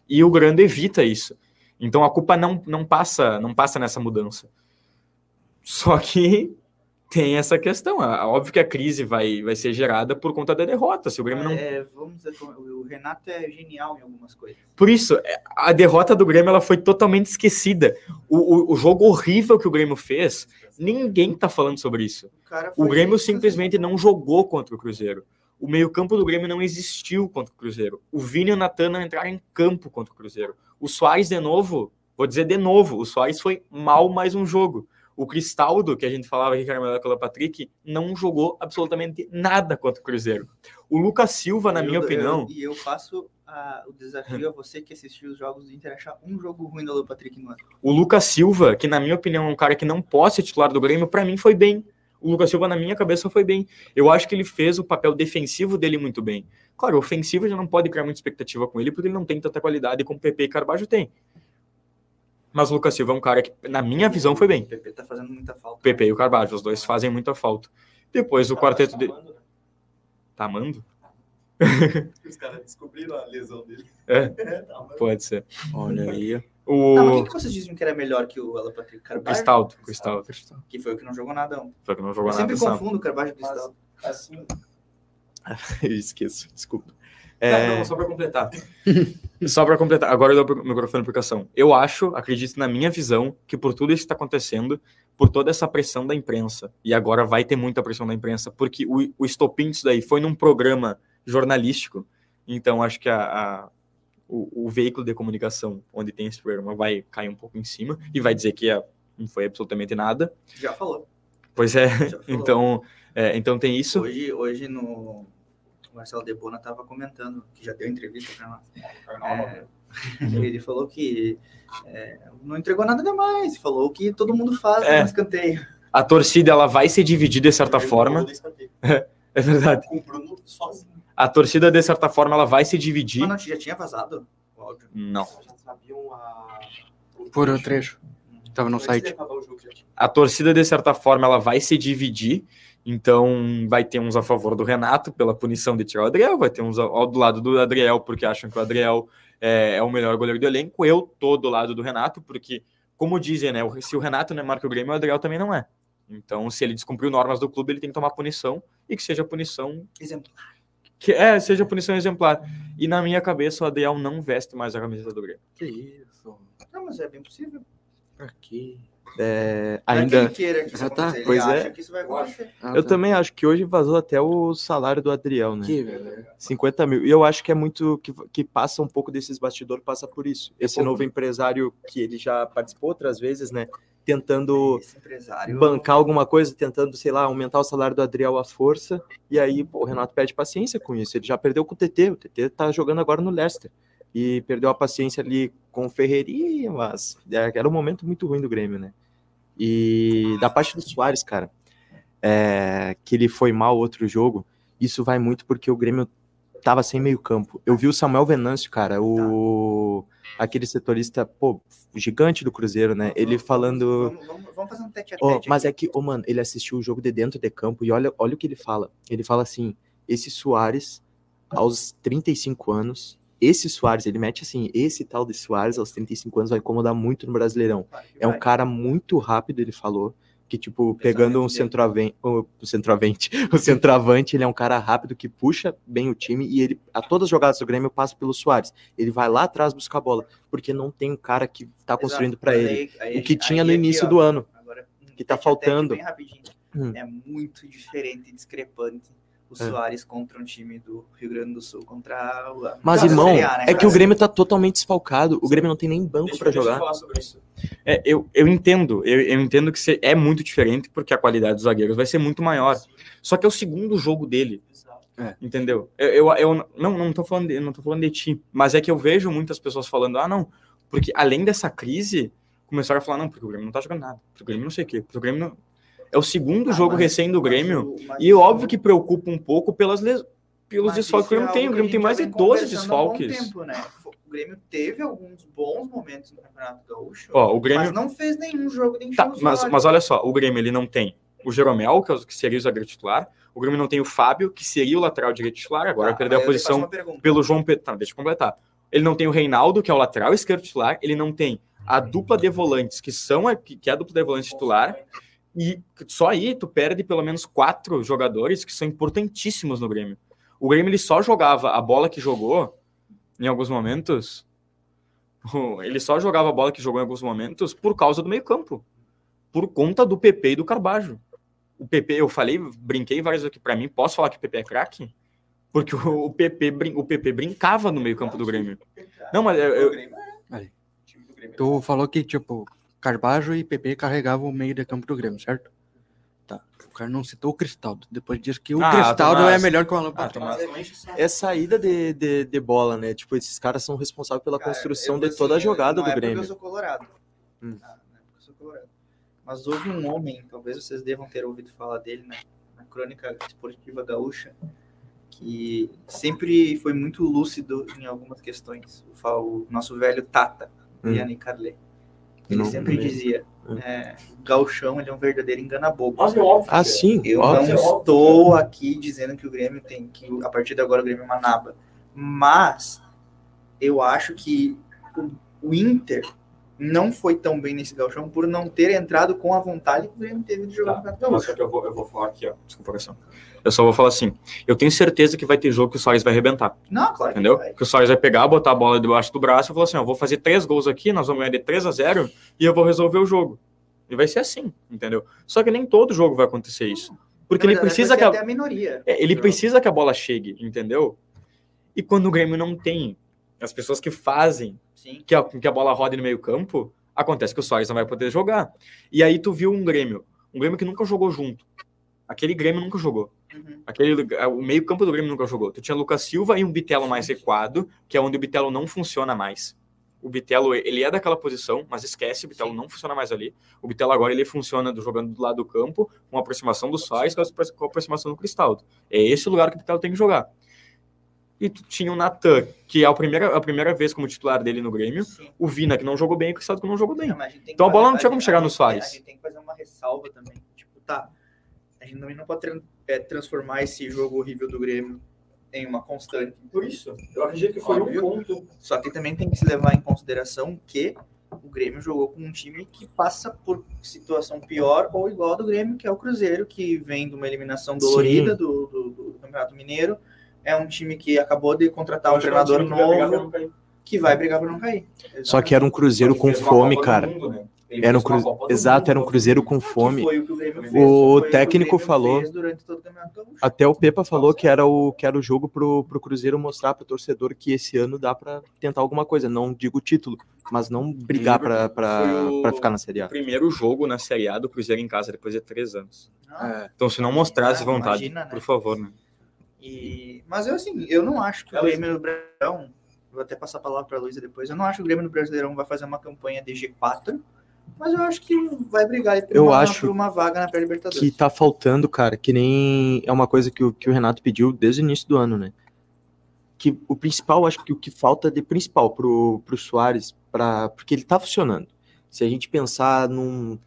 e o Grande evita isso. Então a culpa não, não passa não passa nessa mudança. Só que tem essa questão. É óbvio que a crise vai, vai ser gerada por conta da derrota. Se o Grêmio não É, vamos dizer, o Renato é genial em algumas coisas. Por isso, é, a derrota do Grêmio ela foi totalmente esquecida. O, o, o jogo horrível que o Grêmio fez, ninguém tá falando sobre isso. O, O Grêmio simplesmente não jogou contra o Cruzeiro. O meio-campo do Grêmio não existiu contra o Cruzeiro. O Vini e o Natan não entraram em campo contra o Cruzeiro. O Soares, de novo, vou dizer de novo, o Soares foi mal mais um jogo. O Cristaldo, que a gente falava que era melhor que o Patrick, não jogou absolutamente nada contra o Cruzeiro. O Lucas Silva, na Eu- minha eu- opinião, e eu faço a- o desafio a você que assistiu os jogos do Inter achar um jogo ruim do Patrick no ano. O Lucas Silva, que na minha opinião é um cara que não pode ser titular do Grêmio, pra mim foi bem. O Lucas Silva, na minha cabeça, foi bem. Eu acho que ele fez o papel defensivo dele muito bem. Claro, o ofensivo já não pode criar muita expectativa com ele, porque ele não tem tanta qualidade como o PP e Carvalho tem. Mas o Lucas Silva é um cara que, na minha visão, foi O bem. PP tá fazendo muita falta. O PP e o Carvalho, os dois fazem muita falta. Depois o quarteto de. né? Tá amando? Os caras descobriram a lesão dele. É? Tá, mas- Pode ser. Olha aí. O mas quem que vocês diziam que era melhor que o Alan Patrick? Carvalho? Cristaldo. Cristaldo. Que foi o que não jogou nada ontem. Foi que não Eu jogou nada. sempre confundo o Carvalho e o Cristaldo. Assim, Eu esqueço, desculpa. Não, É, não, só para completar. só para completar. Agora eu dou o microfone para Cação. Eu acho, acredito na minha visão, que por tudo isso que está acontecendo, por toda essa pressão da imprensa, e agora vai ter muita pressão da imprensa, porque o, o estopim disso daí foi num programa jornalístico, então acho que a, a- o, o veículo de comunicação onde tem esse programa vai cair um pouco em cima e vai dizer que é- não foi absolutamente nada. Já falou. Pois é, então, é, então tem isso. Hoje, hoje no. O Marcelo Debona estava comentando, que já deu entrevista para nós. É, ele falou que é, não entregou nada demais. Falou que todo mundo faz É. no escanteio. A torcida ela vai se dividir de certa forma. É verdade. Com o Bruno sozinho. A torcida, de certa forma, ela vai se dividir. Mas não, já tinha vazado o áudio. Não. Por o trecho. Tava no Antes de site. A torcida, de certa forma, ela vai se dividir. Então, vai ter uns a favor do Renato pela punição de tirar o Adriel, vai ter uns ao do lado do Adriel, porque acham que o Adriel é, é o melhor goleiro do elenco. Eu tô do lado do Renato, porque, como dizem, né? Se o Renato não é marca o Grêmio, o Adriel também não é. Então, se ele descumpriu normas do clube, ele tem que tomar punição e que seja punição Exemplo. que é, seja punição exemplar. E na minha cabeça, o Adriel não veste mais a camiseta do Grêmio. Que isso? Não, mas é bem possível. Aqui. é, Não é ainda. queira que isso Ah, tá. Pois acha é. que isso vai acontecer. Ah, Eu tá. também acho que hoje vazou até o salário do Adriel, né? Que beleza. 50 mil. E eu acho que é muito. Que, que passa um pouco desses bastidores, passa por isso. Esse novo empresário que ele já participou outras vezes, né? Tentando Esse empresário. bancar alguma coisa, tentando, sei lá, aumentar o salário do Adriel à força. E aí, pô, o Renato perde paciência com isso. Ele já perdeu com o TT. O TT tá jogando agora no Leicester. E perdeu a paciência ali com o Ferreirinha, mas é, era um momento muito ruim do Grêmio, né? E da parte do Soares, cara, é, que ele foi mal outro jogo, isso vai muito porque o Grêmio tava sem meio campo. Eu vi o Samuel Venâncio, cara, o aquele setorista, pô, gigante do Cruzeiro, né? Ele falando Vamos, vamos- vamos fazer um tete a tete. mas é que, ô, mano, ele assistiu o jogo de dentro de campo e olha, olha o que ele fala. Ele fala assim: esse Soares, aos 35 anos, esse Soares, ele mete assim: esse tal de Soares, aos 35 anos, vai incomodar muito no Brasileirão. É um cara muito rápido, ele falou. Que, tipo, pegando um dele. centroavante, o centroavante, o centroavante, ele é um cara rápido que puxa bem o time e ele, a todas as jogadas do Grêmio, passa pelo Soares. Ele vai lá atrás buscar a bola, porque não tem um cara que tá construindo para ele. o que tinha no início do ano. Agora, um que tá tete a tete faltando. Hum. É muito diferente e discrepante o É. Soares contra um time do Rio Grande do Sul contra o. Mas, irmão, né, é que o Grêmio tá totalmente desfalcado. O Grêmio não tem nem banco pra jogar. falar sobre isso. É, eu, eu entendo, eu, eu entendo que é muito diferente, porque a qualidade dos zagueiros vai ser muito maior. Só que é o segundo jogo dele. É. Entendeu? Eu, eu, eu não, não, tô falando de, não tô falando de ti, mas é que eu vejo muitas pessoas falando, ah, não, porque além dessa crise, começaram a falar, não, porque o Grêmio não tá jogando nada, porque o Grêmio não sei o quê, porque o Grêmio não... É o segundo Ah, jogo mas- recém do Grêmio, mas e óbvio que preocupa um pouco pelas les... pelos desfalques que o isso é Grêmio tem. O Grêmio tem mais de gente já vem 12 conversando há um bom desfalques. tempo, né? O Grêmio teve alguns bons momentos no Campeonato Gaúcho, Ó, o Grêmio mas não fez nenhum jogo de Tá, mas, mas olha só, o Grêmio ele não tem o Jeromel, que é que seria o zagueiro titular. O Grêmio não tem o Fábio, que seria o lateral direito titular. Agora Tá, perdeu a posição pelo João Pedro. Tá, deixa eu completar. Ele não tem o Reinaldo, que é o lateral esquerdo titular. Ele não tem a dupla de volantes, que são a, que que é a dupla de volantes titular. E só aí tu perde pelo menos quatro jogadores que são importantíssimos no Grêmio. O Grêmio ele só jogava a bola que jogou em alguns momentos. Ele só jogava a bola que jogou em alguns momentos por causa do meio-campo. Por conta do PP e do Carbajo. O PP, eu falei, brinquei várias vezes aqui pra mim, posso falar que o PP é craque? Porque o, PP, o PP brincava no meio-campo do Grêmio. Não, mas eu, eu-. Tu falou que, tipo, Carbajo e PP carregavam o meio de campo do Grêmio, certo? Tá. O cara não citou o Cristaldo. Depois diz que o Ah, Cristaldo Tomás. é melhor que o Alan Ah. Tomás, É saída de, de, de bola, né? Tipo, esses caras são responsáveis pela Cara, construção de toda a jogada do Grêmio. Eu sou colorado. Hum. Ah, eu sou colorado. Mas houve um homem, talvez vocês devam ter ouvido falar dele na, na crônica esportiva gaúcha, que sempre foi muito lúcido em algumas questões. O, nosso velho Tata, Hum. Yanni Carlet. Ele Não sempre lembro. dizia, Hum. é, o gauchão ele é um verdadeiro engana-bobo. Ah, sim, Eu óbvio. não estou aqui dizendo que o Grêmio tem que a partir de agora o Grêmio é uma naba, mas eu acho que o, Inter não foi tão bem nesse gauchão por não ter entrado com a vontade que o Grêmio teve de jogar no Campeonato Mas Gaúcho. só que eu vou, eu vou falar aqui, ó. Desculpa, coração. Eu só vou falar assim. Eu tenho certeza que vai ter jogo que o Soares vai arrebentar. Não, claro que Entendeu? vai. Que o Soares vai pegar, botar a bola debaixo do braço e falar assim: ó, eu vou fazer três gols aqui, nós vamos ganhar de 3 a 0 e eu vou resolver o jogo. E vai ser assim, entendeu? Só que nem todo jogo vai acontecer isso. Porque ele precisa que a, a minoria. é, ele precisa que a bola chegue, entendeu? E quando o Grêmio não tem as pessoas que fazem Sim. que a, que a bola rode no meio campo, acontece que o Soares não vai poder jogar. E aí tu viu um Grêmio, um Grêmio que nunca jogou junto. Aquele Grêmio nunca jogou. Uhum. Aquele, o meio campo do Grêmio nunca jogou. Tu tinha Lucas Silva e um Bitelo mais recuado, que é onde o Bitelo não funciona mais. O Bitelo, ele é daquela posição, mas esquece, o Bitelo não funciona mais ali. O Bitelo agora ele funciona do, jogando do lado do campo, com a aproximação do Soares, com a, aproximação do Cristaldo. É esse o lugar que o Bitelo tem que jogar. E tu tinha o Natan, que é a primeira, a primeira vez como titular dele no Grêmio. Sim. O Vina, que não jogou bem, e o Cristaldo, que não jogou bem. Não, a Então a bola fazer- não tinha como chegar no Soares. A gente tem que fazer uma ressalva também. Tipo, tá. A gente também não pode é, transformar esse jogo horrível do Grêmio em uma constante. Por isso, eu acredito que foi um ponto. Só que também tem que se levar em consideração que o Grêmio jogou com um time que passa por situação pior ou igual ao do Grêmio, que é o Cruzeiro, que vem de uma eliminação dolorida do, do- do Campeonato Mineiro. É um time que acabou de contratar um treinador novo que vai brigar para não cair. Só que era um Cruzeiro com fome, cara. Era um cru... Exato, era um Cruzeiro com fome. foi o que o fez, técnico falou- o Gaúcho. Até o Pepa falou que era o, que era o jogo pro, pro Cruzeiro mostrar pro torcedor que esse ano dá pra tentar alguma coisa. Não digo título, mas não brigar pra, pra, Foi o- pra ficar na Série A. Primeiro jogo na Série A do Cruzeiro em casa depois de três anos. Não, É. Então, se não mostrasse Ah, vontade, imagina, né? por favor, né? E... Mas eu assim, eu não acho que o Grêmio no Brasileirão, vou até passar a palavra para a Luísa depois, eu não acho que o Grêmio no Brasileirão vai fazer uma campanha de G4, mas eu acho que vai brigar por, Eu uma, acho por uma vaga na pré-libertadores. Que tá faltando, cara, que nem é uma coisa que o, que o Renato pediu desde o início do ano, né? Que o principal, acho que o que falta de principal pro, pro Soares, pra, porque ele tá funcionando. Se a gente pensar num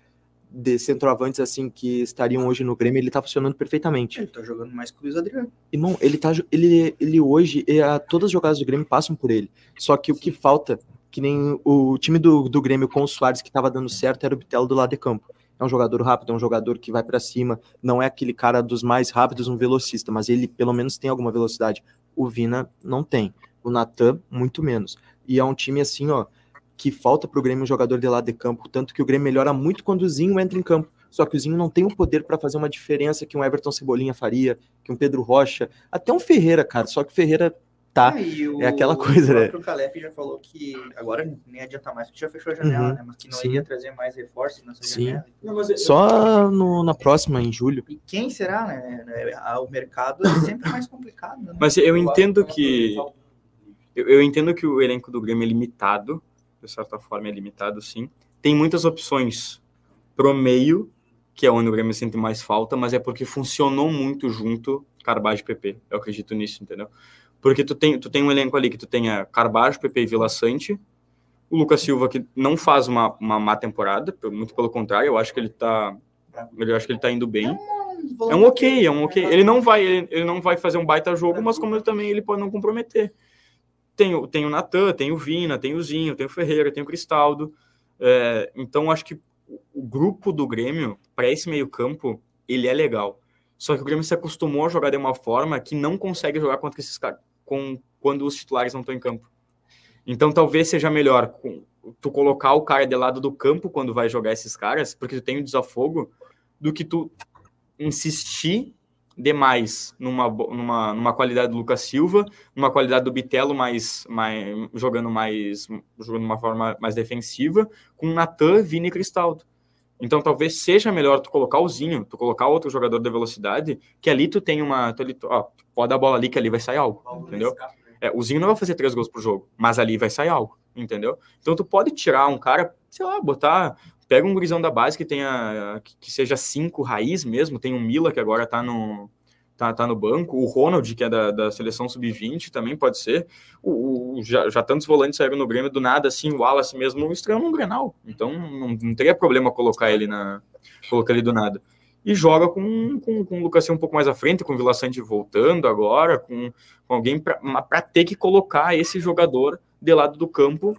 de centroavantes assim que estariam hoje no Grêmio, ele tá funcionando perfeitamente. Ele tá jogando mais que o Luiz Adriano. Irmão, ele tá ele, ele hoje, é, a- todas as jogadas do Grêmio passam por ele. Só que o que falta, que nem o time do, do Grêmio com o Soares que tava dando certo, era o Bitelo do lado de campo. É um jogador rápido, é um jogador que vai pra cima, não é aquele cara dos mais rápidos, um velocista, mas ele pelo menos tem alguma velocidade. O Vina não tem. O Natan, muito menos. E é um time assim, ó, que falta pro Grêmio um jogador de lado de campo, tanto que o Grêmio melhora muito quando o Zinho entra em campo. Só que o Zinho não tem o poder para fazer uma diferença que um Everton Cebolinha faria, que um Pedro Rocha, até um Ferreira, cara. Só que o Ferreira tá. O- é aquela coisa, né? O próprio Calef já falou que agora nem adianta mais, porque já fechou a janela, Uhum, né? Mas que não sim. iria trazer mais reforços nessa Sim. janela. Só no- na próxima, em julho. E quem será, né? Ah, O mercado é sempre mais complicado. Né? Mas eu entendo que. Eu, eu entendo que o elenco do Grêmio é limitado, de certa forma é limitado, sim. Tem muitas opções pro meio, que é onde o Grêmio sente mais falta, mas é porque funcionou muito junto Carbage e PP. Eu acredito nisso, entendeu? Porque tu tem, tu tem um elenco ali que tu tenha Carbajo, PP e Vila Sante, o Lucas Silva que não faz uma, uma má temporada, muito pelo contrário, eu acho que ele tá eu acho que ele tá indo bem. É um ok, é um ok. Ele não vai, ele, ele não vai fazer um baita jogo, mas como ele também ele pode não comprometer. Tem, o- tem o Natan, tem o Vina, tem o Zinho, tem o Ferreira, tem o Cristaldo. É, então acho que o grupo do Grêmio para esse meio campo ele é legal. Só que o Grêmio se acostumou a jogar de uma forma que não consegue jogar contra esses caras com quando os titulares não estão em campo. Então talvez seja melhor tu colocar o cara de lado do campo quando vai jogar esses caras, porque tu tem o desafogo, do que tu insistir demais numa, numa, numa qualidade do Lucas Silva, numa qualidade do Bitelo mais, mais jogando mais jogando uma forma mais defensiva, com Natan, Vini e Cristaldo. Então talvez seja melhor tu colocar o Zinho, tu colocar outro jogador de velocidade, que ali tu tem uma. Tu ali, tu- ó, tu pode dar a bola ali que ali vai sair algo, entendeu? É, o Zinho não vai fazer três gols por jogo, mas ali vai sair algo, entendeu? Então tu pode tirar um cara, sei lá, botar. Pega um gurizão da base que tenha. que, que seja cinco raiz mesmo. Tem o Mila que agora tá no. Tá, tá no banco, o Ronald, que é da, da seleção sub-20, também pode ser. O, o- já, já tantos volantes saíram no Grêmio do nada, assim, o Wallace mesmo estreou no Grenal. Então não, não teria problema colocar ele na. colocar ele do nada. E joga com, com, com o Lucas um pouco mais à frente, com o Vila Sante voltando agora, com, com alguém para ter que colocar esse jogador de lado do campo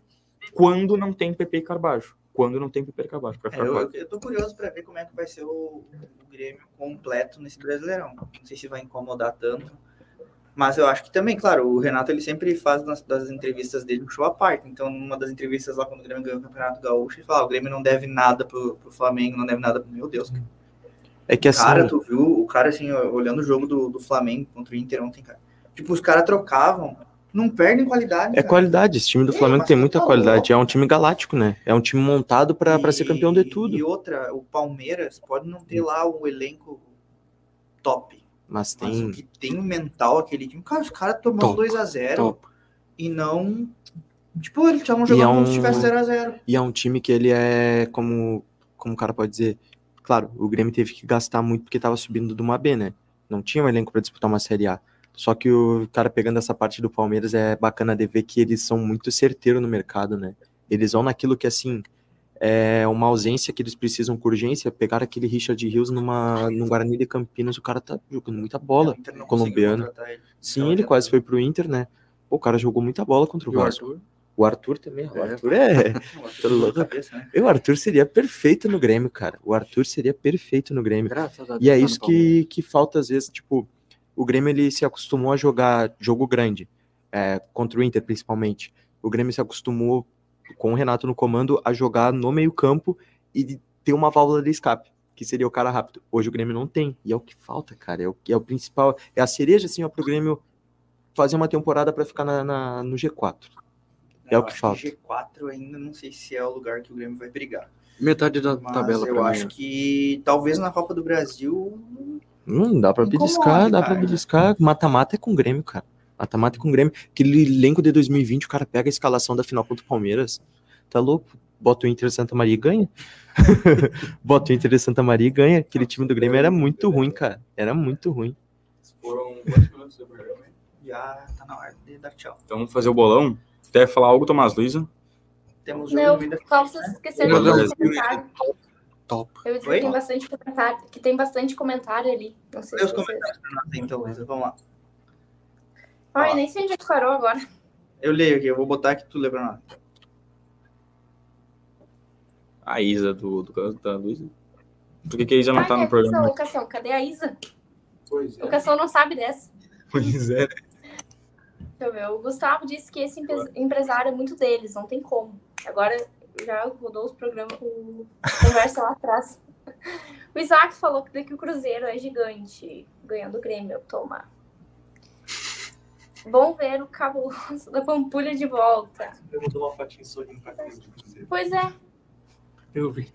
quando não tem PP e Carbajo. Quando não tem e Carbajo, para É, ficar eu, claro. eu tô curioso pra ver como é que vai ser o, o Grêmio completo nesse Brasileirão. Não sei se vai incomodar tanto. Mas eu acho que também, claro, o Renato ele sempre faz nas, das entrevistas dele um show à parte. Então, numa das entrevistas lá, quando o Grêmio ganhou o Campeonato Gaúcho, ele fala: "Ah, o Grêmio não deve nada pro, pro Flamengo, não deve nada pro. Meu Deus, cara. É que assim, Cara, tu viu o cara assim, olhando o jogo do, do Flamengo contra o Inter ontem, cara. Tipo, os caras trocavam, não perdem qualidade. é cara. qualidade. Esse time do É, Flamengo tem muita tá qualidade. É um time galáctico, né? É um time montado pra pra ser campeão de E tudo. outra, o Palmeiras pode não ter lá um elenco top. Mas Mas o tem. que tem o mental aquele time, cara, os caras tomam Top, 2x0 Top. e não. Tipo, eles estavam E jogando é como um- se tivesse 0x0. E é um time que ele é como, como o cara pode dizer. Claro, o Grêmio teve que gastar muito porque tava subindo de uma B, né? Não tinha um elenco pra disputar uma Série A. Só que o cara pegando essa parte do Palmeiras é bacana de ver que eles são muito certeiros no mercado, né? Eles vão naquilo que, assim, é uma ausência que eles precisam com urgência. Pegaram aquele Richard Rios numa, no Guarani de Campinas, o cara tá jogando muita bola. O não colombiano. ele. Sim, Então, ele já quase foi pro Inter, né? O cara jogou muita bola contra o E o Vasco. Arthur? O Arthur também. O É. Arthur é. Tô louco. cabeça, né? O Arthur seria perfeito no Grêmio, cara. O Arthur seria perfeito no Grêmio. Graças a Deus. E é tá isso que, que falta às vezes, tipo, o Grêmio ele se acostumou a jogar jogo grande, é, contra o Inter principalmente. O Grêmio se acostumou, com o Renato no comando, a jogar no meio campo e ter uma válvula de escape, que seria o cara rápido. Hoje o Grêmio não tem, e é o que falta, cara. É o, que é o principal, é a cereja, assim, ó, pro Grêmio fazer uma temporada para ficar na, na- no G4. É Eu o que acho falta. G4 ainda não sei se é o lugar que o Grêmio vai brigar. Metade da Mas tabela eu pra acho mim. que talvez na Copa do Brasil. Hum, dá pra beliscar, dá pra beliscar. Mata-mata é com o Grêmio, cara. Mata-mata é com o Grêmio. Aquele elenco de 2020, o cara pega a escalação da final contra o Palmeiras. Tá louco? Bota o Inter de Santa Maria e ganha. Bota o Inter de Santa Maria e ganha. Aquele time do Grêmio era muito ruim, cara. Era muito ruim. Foram quantos minutos do programa? Já tá na hora de dar tchau. Então vamos fazer o bolão. Quer falar algo, Tomás Luiza? Temos Não, só vocês esqueceram de comentário. Top. Eu Oi? que tem bastante comentário, que tem bastante comentário ali. Não sei Lê se os vocês... comentários pra nós, então, Luísa. Vamos lá. Ai, nem sei onde é parou agora. Eu leio aqui, eu vou botar aqui tu lê pra nós. A Isa do, do da Luísa. Por que, que a Isa não Ai, tá no programa? Isa, ô, Cassião, cadê a Isa? Pois O Cassião não sabe dessa. Pois é. Deixa eu ver. O Gustavo disse que esse empre- empresário é muito deles, não tem como. Agora já rodou os programas com conversa lá atrás. O Isaac falou que daqui o Cruzeiro é gigante, ganhando o Grêmio. Toma. Bom ver o cabuloso da Pampulha de volta. Eu dar uma fatinha sorrindo pra casa de você. Pois é, Eu vi.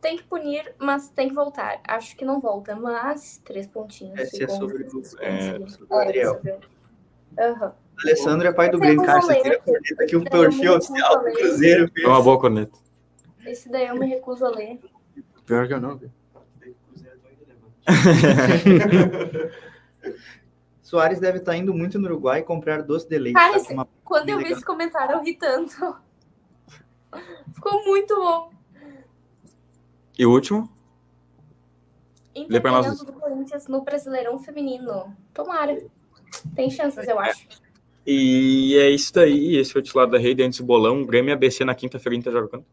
tem que punir, mas tem que voltar. Acho que não volta, mas três pontinhos. Esse é sobre o- é, sobre o o- Aham. Alessandro é pai do Esse é Grêmio. Cara, você tira a corneta aqui, um Esse é perfil oficial do Cruzeiro. Cruzeiro. É uma boa corneta. Esse daí eu me recuso a ler. Pior que eu não é. Soares deve estar indo muito no Uruguai comprar doce de leite. Cara, tá esse- com uma- Quando eu vi esse comentário, eu ri tanto. Ficou muito bom. E o último? Ganhando do Corinthians no Brasileirão Feminino. Tomara. Tem chances, eu acho. E é isso daí. Esse foi o titular da rede antes do bolão. Grêmio e ABC na quinta-feira. Inter joga quando?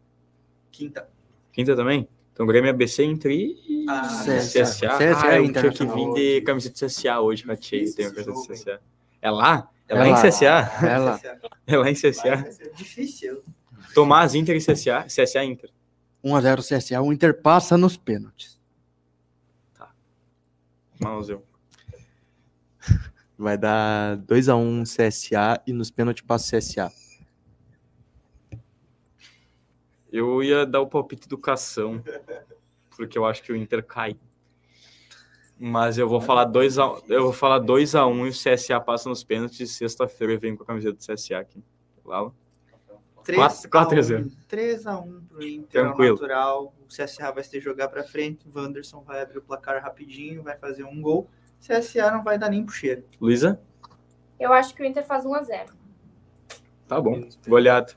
Quinta. Quinta também? Então Grêmio e ABC entre e Ah, CSA. CSA. Ah, eu tinha que vir de camiseta de CSA hoje, ratei. Tem camiseta de CSA. É lá? É É lá em lá. CSA? É lá. É lá em CSA. Difícil. Tomás Inter e CSA. CSA Inter. 1x0 CSA, o Inter passa nos pênaltis. Vamos eu. Vai dar 2x1 CSA e nos pênaltis passa o CSA. Eu ia dar o palpite educação, porque eu acho que o Inter cai. Mas eu vou falar 2 a eu vou falar 2 a 1 e o CSA passa nos pênaltis sexta-feira eu venho com a camiseta do CSA aqui. Lá. 3 quatro a a zero. 1 3 a 1 pro Inter, Tranquilo. natural. O CSA vai se jogar pra frente, o Wanderson vai abrir o placar rapidinho, vai fazer um gol. CSA não vai dar nem pro cheiro. Luísa? Eu acho que o Inter faz 1x0. Tá bom, goleado.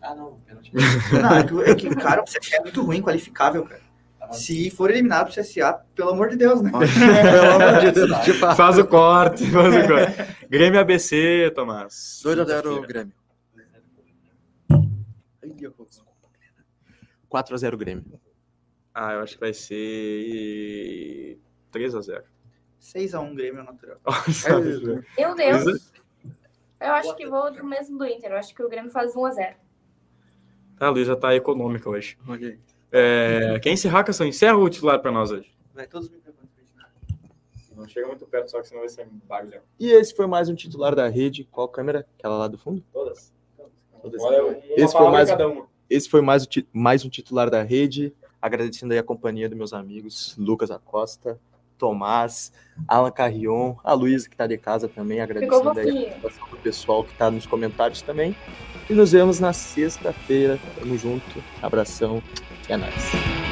Ah, não, pênalti. não, é que, é cara, o CSA é muito ruim, qualificável, cara. Se for eliminado pro CSA, pelo amor de Deus, né? pelo amor de Deus. faz o corte, faz o corte. Grêmio ABC, Tomás. 2x0 Grêmio. 4x0 Grêmio. Ah, eu acho que vai ser 3x0. 6x1 Grêmio natural. Meu Deus! É- eu acho que vou do mesmo do Inter. Eu acho que o Grêmio faz 1x0. A Luísa tá, tá econômica hoje. Okay. É, quer encerrar, Cação? Encerra o titular pra nós hoje. Vai todos me não chega muito perto, só que senão vai ser bagulho. E esse foi mais um titular da rede. Qual câmera? Aquela lá do fundo? Todas. Todas. Olha, é esse, foi mais, esse foi mais, mais um titular da rede. Agradecendo aí a companhia dos meus amigos Lucas Acosta, Tomás, Alan Carrion, a Luísa que tá de casa também, agradecendo aí a participação do pessoal que tá nos comentários também. E nos vemos na sexta-feira. Tamo junto. Abração. E é nóis.